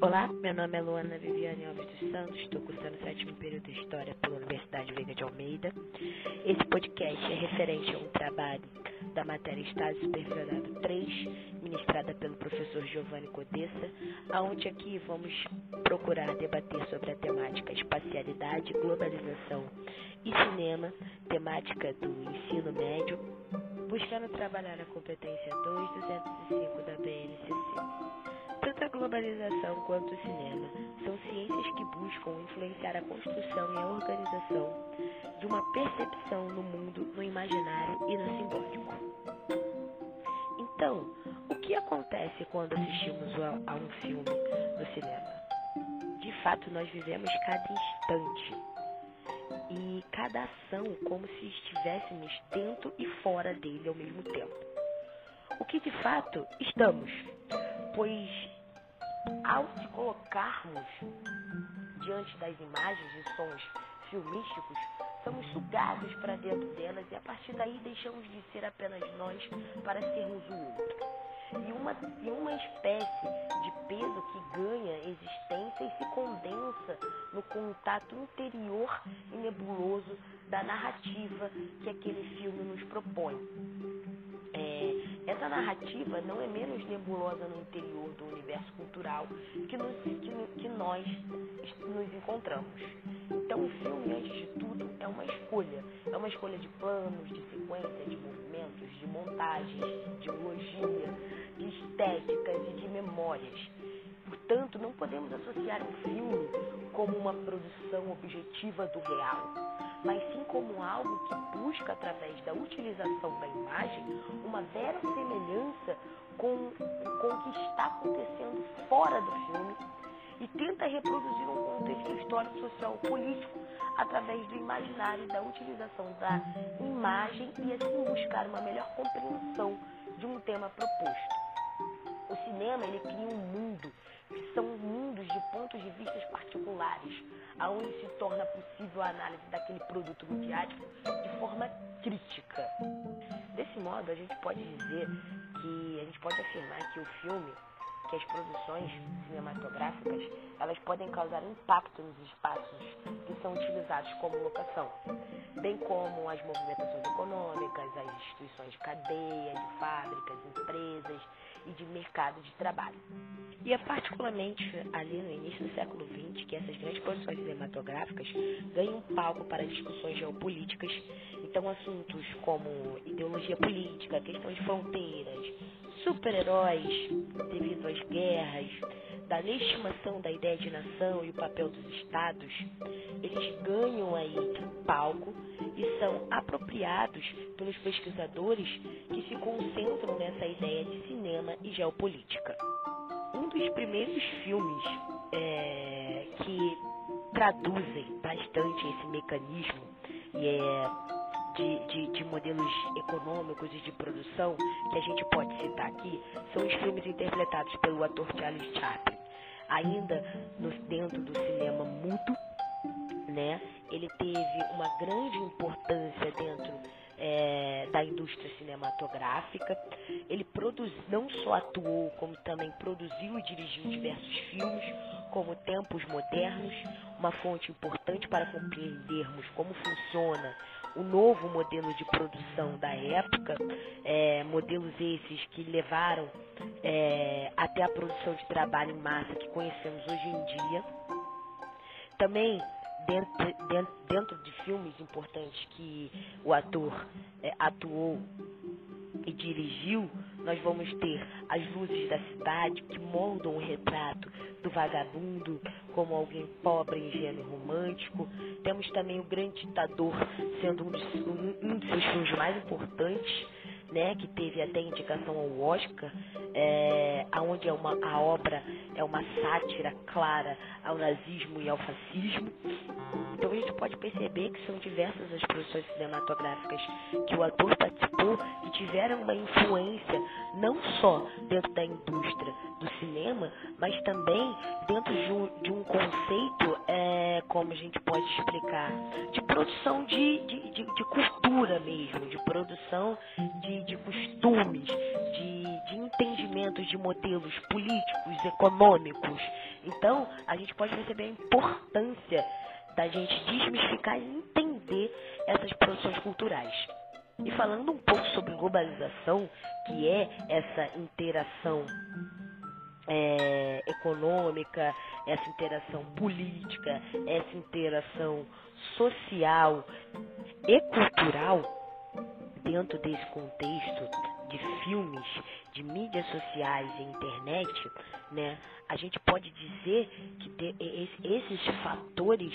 Olá, meu nome é Luana Viviane Alves dos Santos, estou cursando o sétimo período de História pela Universidade Veiga de Almeida. Esse podcast é referente a um trabalho da matéria Estado Supervisionado 3, ministrada pelo professor Giovanni Codessa, aonde aqui vamos procurar debater sobre a temática espacialidade, globalização e cinema, temática do ensino médio, buscando trabalhar a competência 2205 da BNCC. Tanto a globalização quanto o cinema são ciências que buscam influenciar a construção e a organização de uma percepção no mundo, no imaginário e no simbólico. Então, o que acontece quando assistimos a, um filme no cinema? De fato, nós vivemos cada instante e cada ação como se estivéssemos dentro e fora dele ao mesmo tempo. O que de fato estamos, pois ao se colocarmos diante das imagens e sons filmísticos, somos sugados para dentro delas e a partir daí deixamos de ser apenas nós para sermos o outro. E uma, e uma espécie de peso que ganha existência e se condensa no contato interior e nebuloso da narrativa que aquele filme nos propõe. É, essa narrativa não é menos nebulosa no interior do universo cultural que, nos, que, que nós nos encontramos. Então, o filme, antes de tudo, é uma escolha. É uma escolha de planos, de sequência, de movimentos, de montagens, de logia, de estéticas e de memórias. Portanto, não podemos associar um filme como uma produção objetiva do real, mas sim como algo que busca, através da utilização da imagem, uma vera semelhança com, com o que está acontecendo fora do filme e tenta reproduzir um contexto histórico, social, político através do imaginário e da utilização da imagem e assim buscar uma melhor compreensão de um tema proposto. O cinema ele cria um mundo que são mundos de pontos de vista particulares, aonde se torna possível a análise daquele produto midiático de forma crítica. Desse modo, a gente pode dizer que a gente pode afirmar que o filme que as produções cinematográficas elas podem causar impacto nos espaços que são utilizados como locação, bem como as movimentações econômicas, as instituições de cadeia, de fábricas, empresas e de mercado de trabalho. E é particularmente ali no início do século XX que essas grandes produções cinematográficas ganham um palco para discussões geopolíticas. Então, assuntos como ideologia política, questão de fronteiras, super-heróis devido às guerras, da legitimação da ideia de nação e o papel dos estados, eles ganham aí palco e são apropriados pelos pesquisadores que se concentram nessa ideia de cinema e geopolítica. Um dos primeiros filmes é, que traduzem bastante esse mecanismo e é de, de, de, modelos econômicos e de produção que a gente pode citar aqui são os filmes interpretados pelo ator Charles Chaplin. Ainda no, dentro do cinema mudo, né, ele teve uma grande importância dentro é, da indústria cinematográfica. Ele produz, não só atuou, como também produziu e dirigiu diversos filmes, como Tempos Modernos, uma fonte importante para compreendermos como funciona o novo modelo de produção da época, é, modelos esses que levaram é, até a produção de trabalho em massa que conhecemos hoje em dia. Também dentro, dentro, dentro de filmes importantes que o ator é, atuou e dirigiu, nós vamos ter as luzes da cidade que moldam o retrato do vagabundo como alguém pobre, ingênuo e romântico. Temos também o Grande Ditador sendo um, um, um dos seus filmes mais importantes né, que teve até indicação ao Oscar, é, onde é uma, a obra é uma sátira clara ao nazismo e ao fascismo. Então a gente pode perceber que são diversas as produções cinematográficas que o ator participou que tiveram uma influência não só dentro da indústria do cinema, mas também dentro de um, de um conceito, é, como a gente pode explicar, de produção de, de, de, de cultura mesmo, de produção de, de costumes, de, de entendimento desdobramentos de modelos políticos, econômicos. Então, a gente pode perceber a importância da gente desmistificar e entender essas produções culturais. E falando um pouco sobre globalização, que é essa interação é, econômica, essa interação política, essa interação social e cultural, dentro desse contexto de filmes, de mídias sociais e internet, né, a gente pode dizer que esses fatores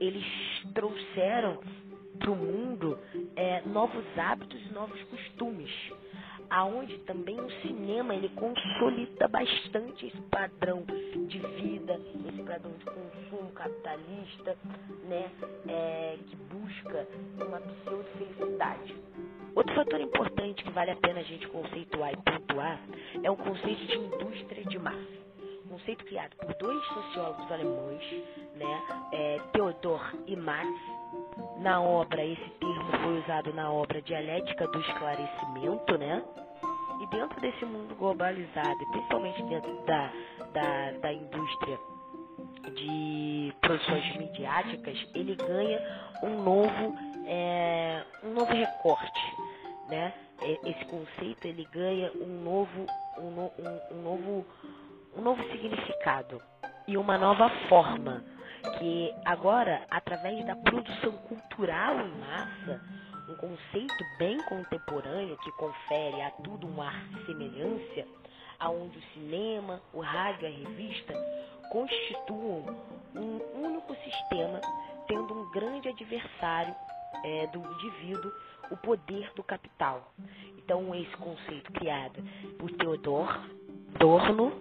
eles trouxeram para o mundo é, novos hábitos e novos costumes aonde também o cinema ele consolida bastante esse padrão de vida, esse padrão de consumo capitalista, né, é, que busca uma pseudo felicidade. Outro fator importante que vale a pena a gente conceituar e pontuar é o conceito de indústria de massa. conceito criado por dois sociólogos alemães, né, é, Theodor e Marx, na obra, esse termo foi usado na obra Dialética do Esclarecimento, né? E dentro desse mundo globalizado, principalmente dentro da, da, da indústria de produções midiáticas, ele ganha um novo, é, um novo recorte, né? Esse conceito ele ganha um novo, um, um, um novo, um novo significado e uma nova forma que agora, através da produção cultural em massa, um conceito bem contemporâneo que confere a tudo um ar de semelhança, aonde o cinema, o rádio e a revista constituam um único sistema, tendo um grande adversário é, do indivíduo, o poder do capital. Então, esse conceito criado por Theodor Adorno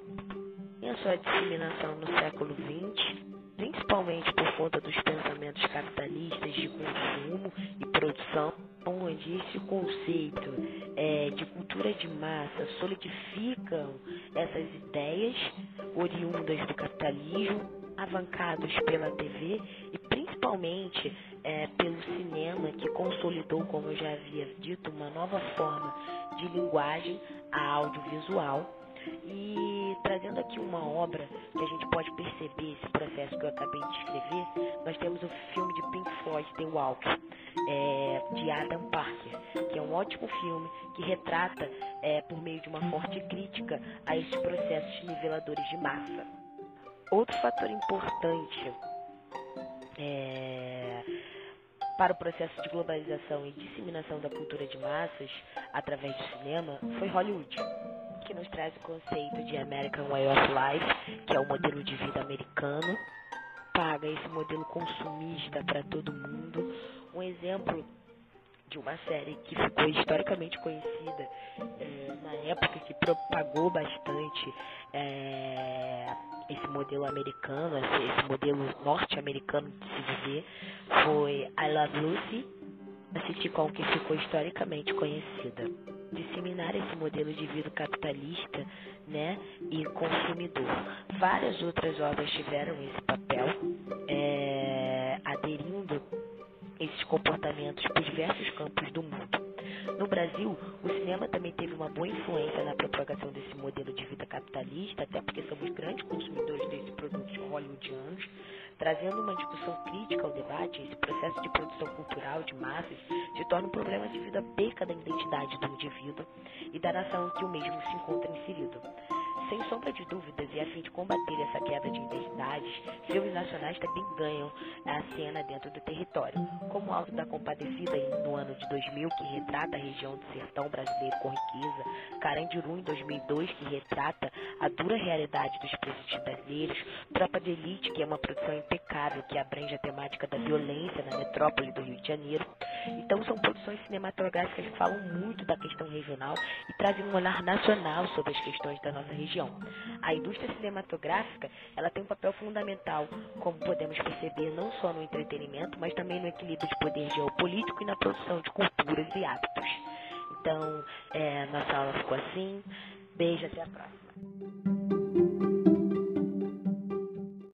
e a sua disseminação no século XX principalmente por conta dos pensamentos capitalistas de consumo e produção, onde esse conceito é, de cultura de massa solidificam essas ideias oriundas do capitalismo, avancados pela TV e principalmente é, pelo cinema, que consolidou, como eu já havia dito, uma nova forma de linguagem audiovisual e trazendo aqui uma obra que a gente pode perceber esse processo que eu acabei de escrever, nós temos o filme de Pink Floyd, The Walk, é, de Adam Parker, que é um ótimo filme que retrata, é, por meio de uma forte crítica, a esses processos niveladores de massa. Outro fator importante é, para o processo de globalização e disseminação da cultura de massas através do cinema foi Hollywood que nos traz o conceito de American Way of Life, que é o modelo de vida americano, paga esse modelo consumista para todo mundo. Um exemplo de uma série que ficou historicamente conhecida é, na época que propagou bastante é, esse modelo americano, esse, esse modelo norte-americano de se viver, foi I Love Lucy, a sitcom que ficou historicamente conhecida disseminar esse modelo de vida capitalista né, e consumidor. Várias outras obras tiveram esse papel, é, aderindo esses comportamentos por diversos campos do mundo. No Brasil, o cinema também teve uma boa influência na propagação desse modelo de vida capitalista, até porque somos grandes consumidores desses produtos hollywoodianos, trazendo uma discussão crítica ao debate, esse processo de produção cultural de massas se torna um problema de vida perca da identidade do indivíduo e da nação em que o mesmo se encontra inserido. Sem sombra de dúvidas, e a fim de combater essa quebra de identidades, filmes nacionais também ganham a cena dentro do território, como o Alto da Compadecida no ano de 2000, que retrata a região do sertão brasileiro com riqueza, Carandiru em 2002, que retrata a dura realidade dos presídios brasileiros, Tropa de Elite, que é uma produção impecável que abrange a temática da violência na metrópole do Rio de Janeiro. Então são produções cinematográficas que falam muito da questão regional e trazem um olhar nacional sobre as questões da nossa região. A indústria cinematográfica ela tem um papel fundamental, como podemos perceber, não só no entretenimento, mas também no equilíbrio de poder geopolítico e na produção de culturas e hábitos. Então, é, nossa aula ficou assim. Beijo, até a próxima.